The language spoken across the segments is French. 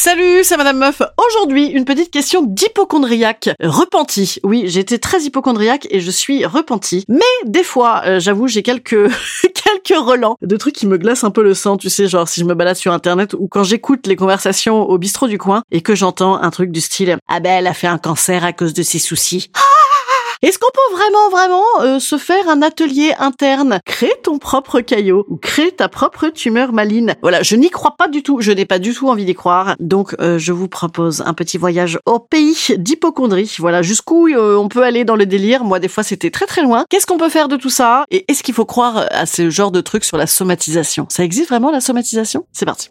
Salut, c'est Madame Meuf. Aujourd'hui, une petite question d'hypochondriaque. Repenti. Oui, j'étais très hypochondriaque et je suis repenti. Mais des fois, euh, j'avoue, j'ai quelques quelques relents de trucs qui me glacent un peu le sang, tu sais, genre si je me balade sur internet ou quand j'écoute les conversations au bistrot du coin et que j'entends un truc du style "Ah ben elle a fait un cancer à cause de ses soucis." Est-ce qu'on peut vraiment, vraiment euh, se faire un atelier interne? Crée ton propre caillot ou crée ta propre tumeur maligne. Voilà, je n'y crois pas du tout. Je n'ai pas du tout envie d'y croire. Donc, euh, je vous propose un petit voyage au pays d'hypochondrie. Voilà, jusqu'où euh, on peut aller dans le délire? Moi, des fois, c'était très très loin. Qu'est-ce qu'on peut faire de tout ça? Et est-ce qu'il faut croire à ce genre de trucs sur la somatisation? Ça existe vraiment la somatisation? C'est parti.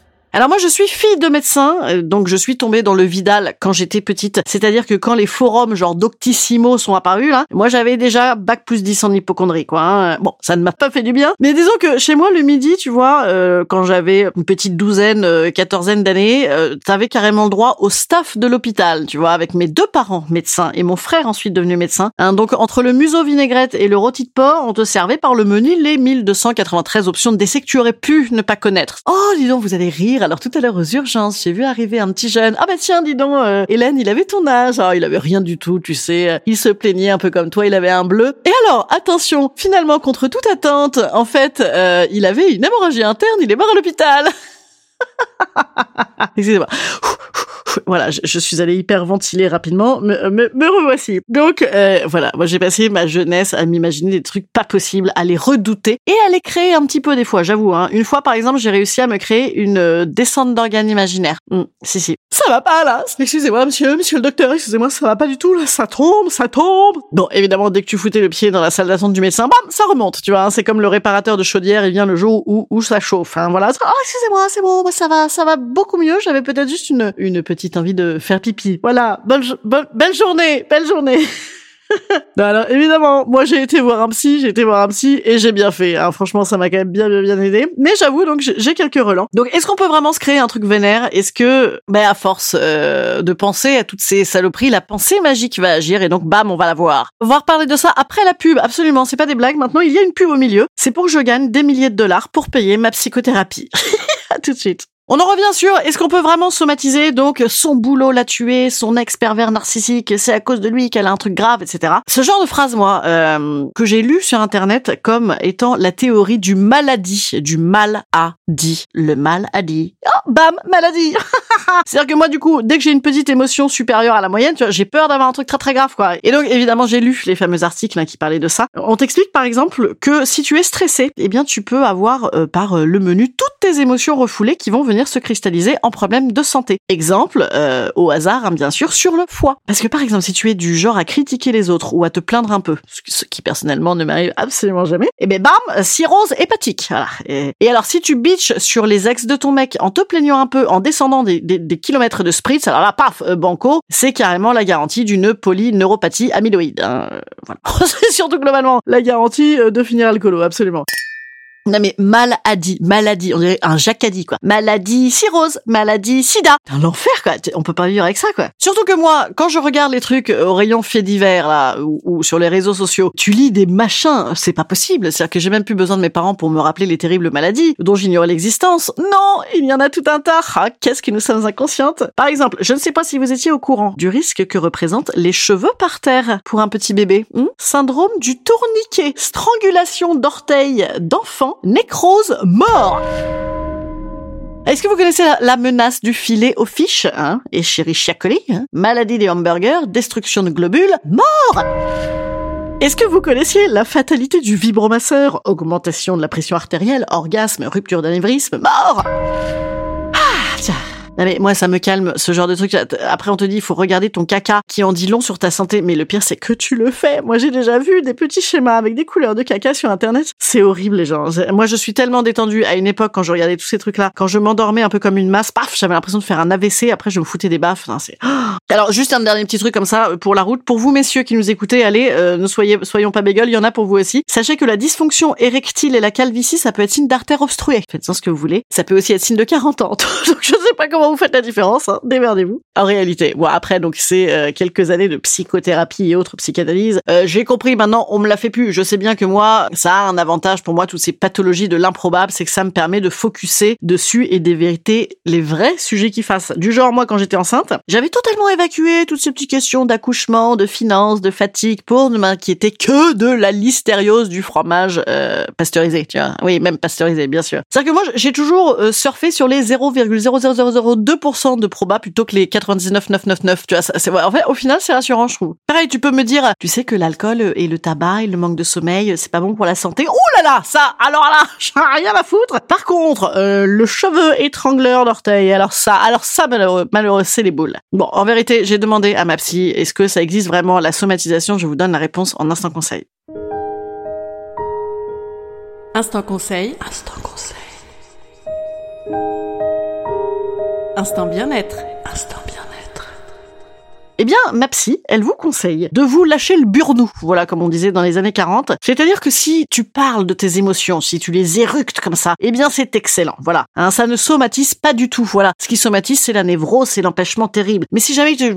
Alors moi je suis fille de médecin, euh, donc je suis tombée dans le Vidal quand j'étais petite. C'est-à-dire que quand les forums genre Doctissimo sont apparus là, moi j'avais déjà bac plus 10 en hypochondrie quoi. hein. Bon, ça ne m'a pas fait du bien, mais disons que chez moi le midi, tu vois, euh, quand j'avais une petite douzaine, euh, quatorzaine d'années, euh, t'avais carrément le droit au staff de l'hôpital, tu vois, avec mes deux parents médecins et mon frère ensuite devenu médecin. Hein, donc entre le museau vinaigrette et le rôti de porc, on te servait par le menu les 1293 options de décès que tu aurais pu ne pas connaître. Oh, dis donc, vous allez rire. Alors tout à l'heure aux urgences, j'ai vu arriver un petit jeune. Ah bah tiens, dis donc, euh, Hélène, il avait ton âge. Ah, il avait rien du tout, tu sais. Il se plaignait un peu comme toi, il avait un bleu. Et alors, attention, finalement, contre toute attente, en fait, euh, il avait une hémorragie interne, il est mort à l'hôpital. Excusez-moi. Voilà, je, suis allée hyper ventiler rapidement, me, me, revoici. Donc euh, voilà, moi j'ai passé ma jeunesse à m'imaginer des trucs pas possibles, à les redouter et à les créer un petit peu des fois, j'avoue. Hein. Une fois par exemple, j'ai réussi à me créer une euh, descente d'organes imaginaires. Hmm, si si, ça va pas là. Excusez-moi, monsieur, monsieur le docteur, excusez-moi, ça va pas du tout là. Ça tombe, ça tombe. Bon, évidemment, dès que tu foutais le pied dans la salle d'attente du médecin, bam, ça remonte. Tu vois, hein. c'est comme le réparateur de chaudière, il vient le jour où où ça chauffe. Hein, voilà. Ah, excusez-moi, c'est bon, bah, ça va, ça va beaucoup mieux. J'avais peut-être juste une une petite envie de faire pipi. Voilà, bonne, bonne belle journée, belle journée. non, alors évidemment, moi j'ai été voir un psy, j'ai été voir un psy et j'ai bien fait. hein. Franchement, ça m'a quand même bien bien bien aidé. Mais j'avoue donc j'ai quelques relents. Donc est-ce qu'on peut vraiment se créer un truc vénère? Est-ce que, ben à force euh, de penser à toutes ces saloperies, la pensée magique va agir et donc bam, on va la voir. On va de ça après la pub. Absolument, c'est pas des blagues. Maintenant, il y a une pub au milieu. C'est pour que je gagne des milliers de dollars pour payer ma psychothérapie. à tout de suite. On en revient sur est-ce qu'on peut vraiment somatiser donc son boulot l'a tué, son ex pervers narcissique, c'est à cause de lui qu'elle a un truc grave, etc. Ce genre de phrase, moi, euh, que j'ai lu sur internet comme étant la théorie du maladie, du mal a dit, le mal a dit. Oh, bam, maladie. C'est-à-dire que moi, du coup, dès que j'ai une petite émotion supérieure à la moyenne, tu vois, j'ai peur d'avoir un truc très très grave, quoi. Et donc, évidemment, j'ai lu les fameux articles hein, qui parlaient de ça. On t'explique, par exemple, que si tu es stressé, eh bien, tu peux avoir euh, par euh, le menu toutes tes émotions refoulées qui vont venir se cristalliser en problème de santé. Exemple, euh, au hasard, hein, bien sûr, sur le foie. Parce que, par exemple, si tu es du genre à critiquer les autres ou à te plaindre un peu, ce qui- personnellement ne m'arrive absolument jamais, et ben bam, cirrhose hépatique. Voilà. Et, alors, si tu bitches sur les ex de ton mec en te plaignant un peu, en descendant des, kilomètres de spritz, alors là, paf, euh, banco, c'est carrément la garantie d'une polyneuropathie amyloïde. hein. Voilà. c'est surtout globalement la garantie euh, de finir alcoolo, absolument. Non mais maladie, maladie, on dirait un jacadi quoi. Maladie cirrhose, maladie sida. Un enfer quoi, on peut pas vivre avec ça quoi. Surtout que moi, quand je regarde les trucs au rayon faits divers là, ou, sur les réseaux sociaux, tu lis des machins, c'est pas possible. C'est-à-dire que j'ai même plus besoin de mes parents pour me rappeler les terribles maladies dont j'ignorais l'existence. Non, il y en a tout un tas. Ah, qu'est-ce que nous sommes inconscientes. Par exemple, je ne sais pas si vous étiez au courant du risque que représentent les cheveux par terre pour un petit bébé. Hmm? Syndrome du tourniquet, strangulation d'orteils nécrose, mort. Est-ce que vous connaissez la, menace du filet aux fiches hein Et chéri coli, hein? Maladie des hamburgers, destruction de globules, mort! Est-ce que vous connaissiez la fatalité du vibromasseur? Augmentation de la pression artérielle, orgasme, rupture d'anévrisme, mort! Ah, tiens non mais moi ça me calme ce genre de truc. Après on te dit il faut regarder ton caca qui en dit long sur ta santé. Mais le pire c'est que tu le fais. Moi j'ai déjà vu des petits schémas avec des couleurs de caca sur internet. C'est horrible les gens. Moi je suis tellement détendue à une époque quand je regardais tous ces trucs là, quand je m'endormais un peu comme une masse, paf j'avais l'impression de faire un AVC. Après je me foutais des baffes. Alors juste un dernier petit truc comme ça euh, pour la route. Pour vous messieurs qui nous écoutez, allez euh, ne soyez soyons pas bégueules. Il y en a pour vous aussi. Sachez que la dysfonction érectile et la calvitie ça peut être signe d'artère obstruée. Faites-en ce que vous voulez. Ça peut aussi être signe de 40 ans. Donc je sais pas comment vous faites la différence, hein, démerdez-vous. En réalité, bon après donc c'est euh, quelques années de psychothérapie et autres psychanalyses. Euh, j'ai compris maintenant, on me l'a fait plus. Je sais bien que moi, ça a un avantage pour moi toutes ces pathologies de l'improbable, c'est que ça me permet de focuser dessus et vérités, les vrais sujets qui fassent. Du genre moi quand j'étais enceinte, j'avais totalement évacué toutes ces petites questions d'accouchement, de finances, de fatigue pour ne m'inquiéter que de la listériose du fromage euh, pasteurisé, tu vois. Oui, même pasteurisé, bien sûr. C'est-à-dire que moi j'ai toujours surfé sur les 0,00002% de proba plutôt que les 99,999. Tu vois, c'est en fait au final c'est rassurant je trouve. Pareil, tu peux me dire, tu sais que l'alcool et le tabac et le manque de sommeil, c'est pas bon pour la santé. Oh là là, ça, alors là, j'en ai rien à foutre. Par contre, euh, le cheveu étrangleur d'orteil, alors ça, alors ça malheureux, malheureux, c'est les boules. Bon, en vérité, j'ai demandé à ma psy, est-ce que ça existe vraiment la somatisation? Je vous donne la réponse en instant conseil. Instant conseil. Instant conseil. Instant bien-être. Eh bien, ma psy, elle vous conseille de vous lâcher le burnou, voilà comme on disait dans les années 40. C'est-à-dire que si tu parles de tes émotions, si tu les éructes comme ça, eh bien c'est excellent, voilà. Hein, ça ne somatise pas du tout, voilà. Ce qui somatise, c'est la névrose, c'est l'empêchement terrible. Mais si jamais tu...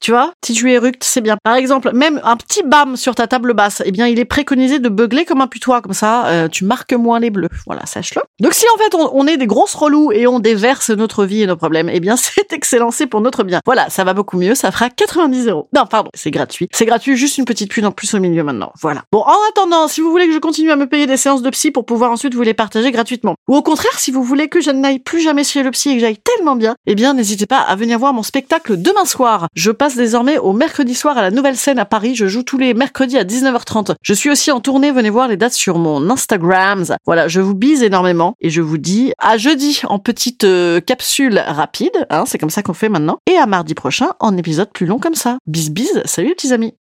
Tu vois, si tu éructes, c'est bien. Par exemple, même un petit bam sur ta table basse, eh bien il est préconisé de beugler comme un putois, comme ça euh, tu marques moins les bleus. Voilà, sache-le. Donc si en fait on, est des grosses relous et on déverse notre vie et nos problèmes, eh bien c'est excellent, c'est pour notre bien. Voilà, ça va beaucoup mieux, ça fera 90 euros. Non, pardon, c'est gratuit. C'est gratuit, juste une petite pub en plus au milieu maintenant. Voilà. Bon, en attendant, si vous voulez que je continue à me payer des séances de psy pour pouvoir ensuite vous les partager gratuitement, ou au contraire, si vous voulez que je n'aille plus jamais chez le psy et que j'aille tellement bien, eh bien, n'hésitez pas à venir voir mon spectacle demain soir. Je passe désormais au mercredi soir à la Nouvelle Scène à Paris. Je joue tous les mercredis à 19h30. Je suis aussi en tournée. Venez voir les dates sur mon Instagram. Voilà, je vous bise énormément et je vous dis à jeudi en petite euh, capsule rapide. Hein, c'est comme ça qu'on fait maintenant. Et à mardi prochain en épisode plus long comme ça. Bis bis, salut les petits amis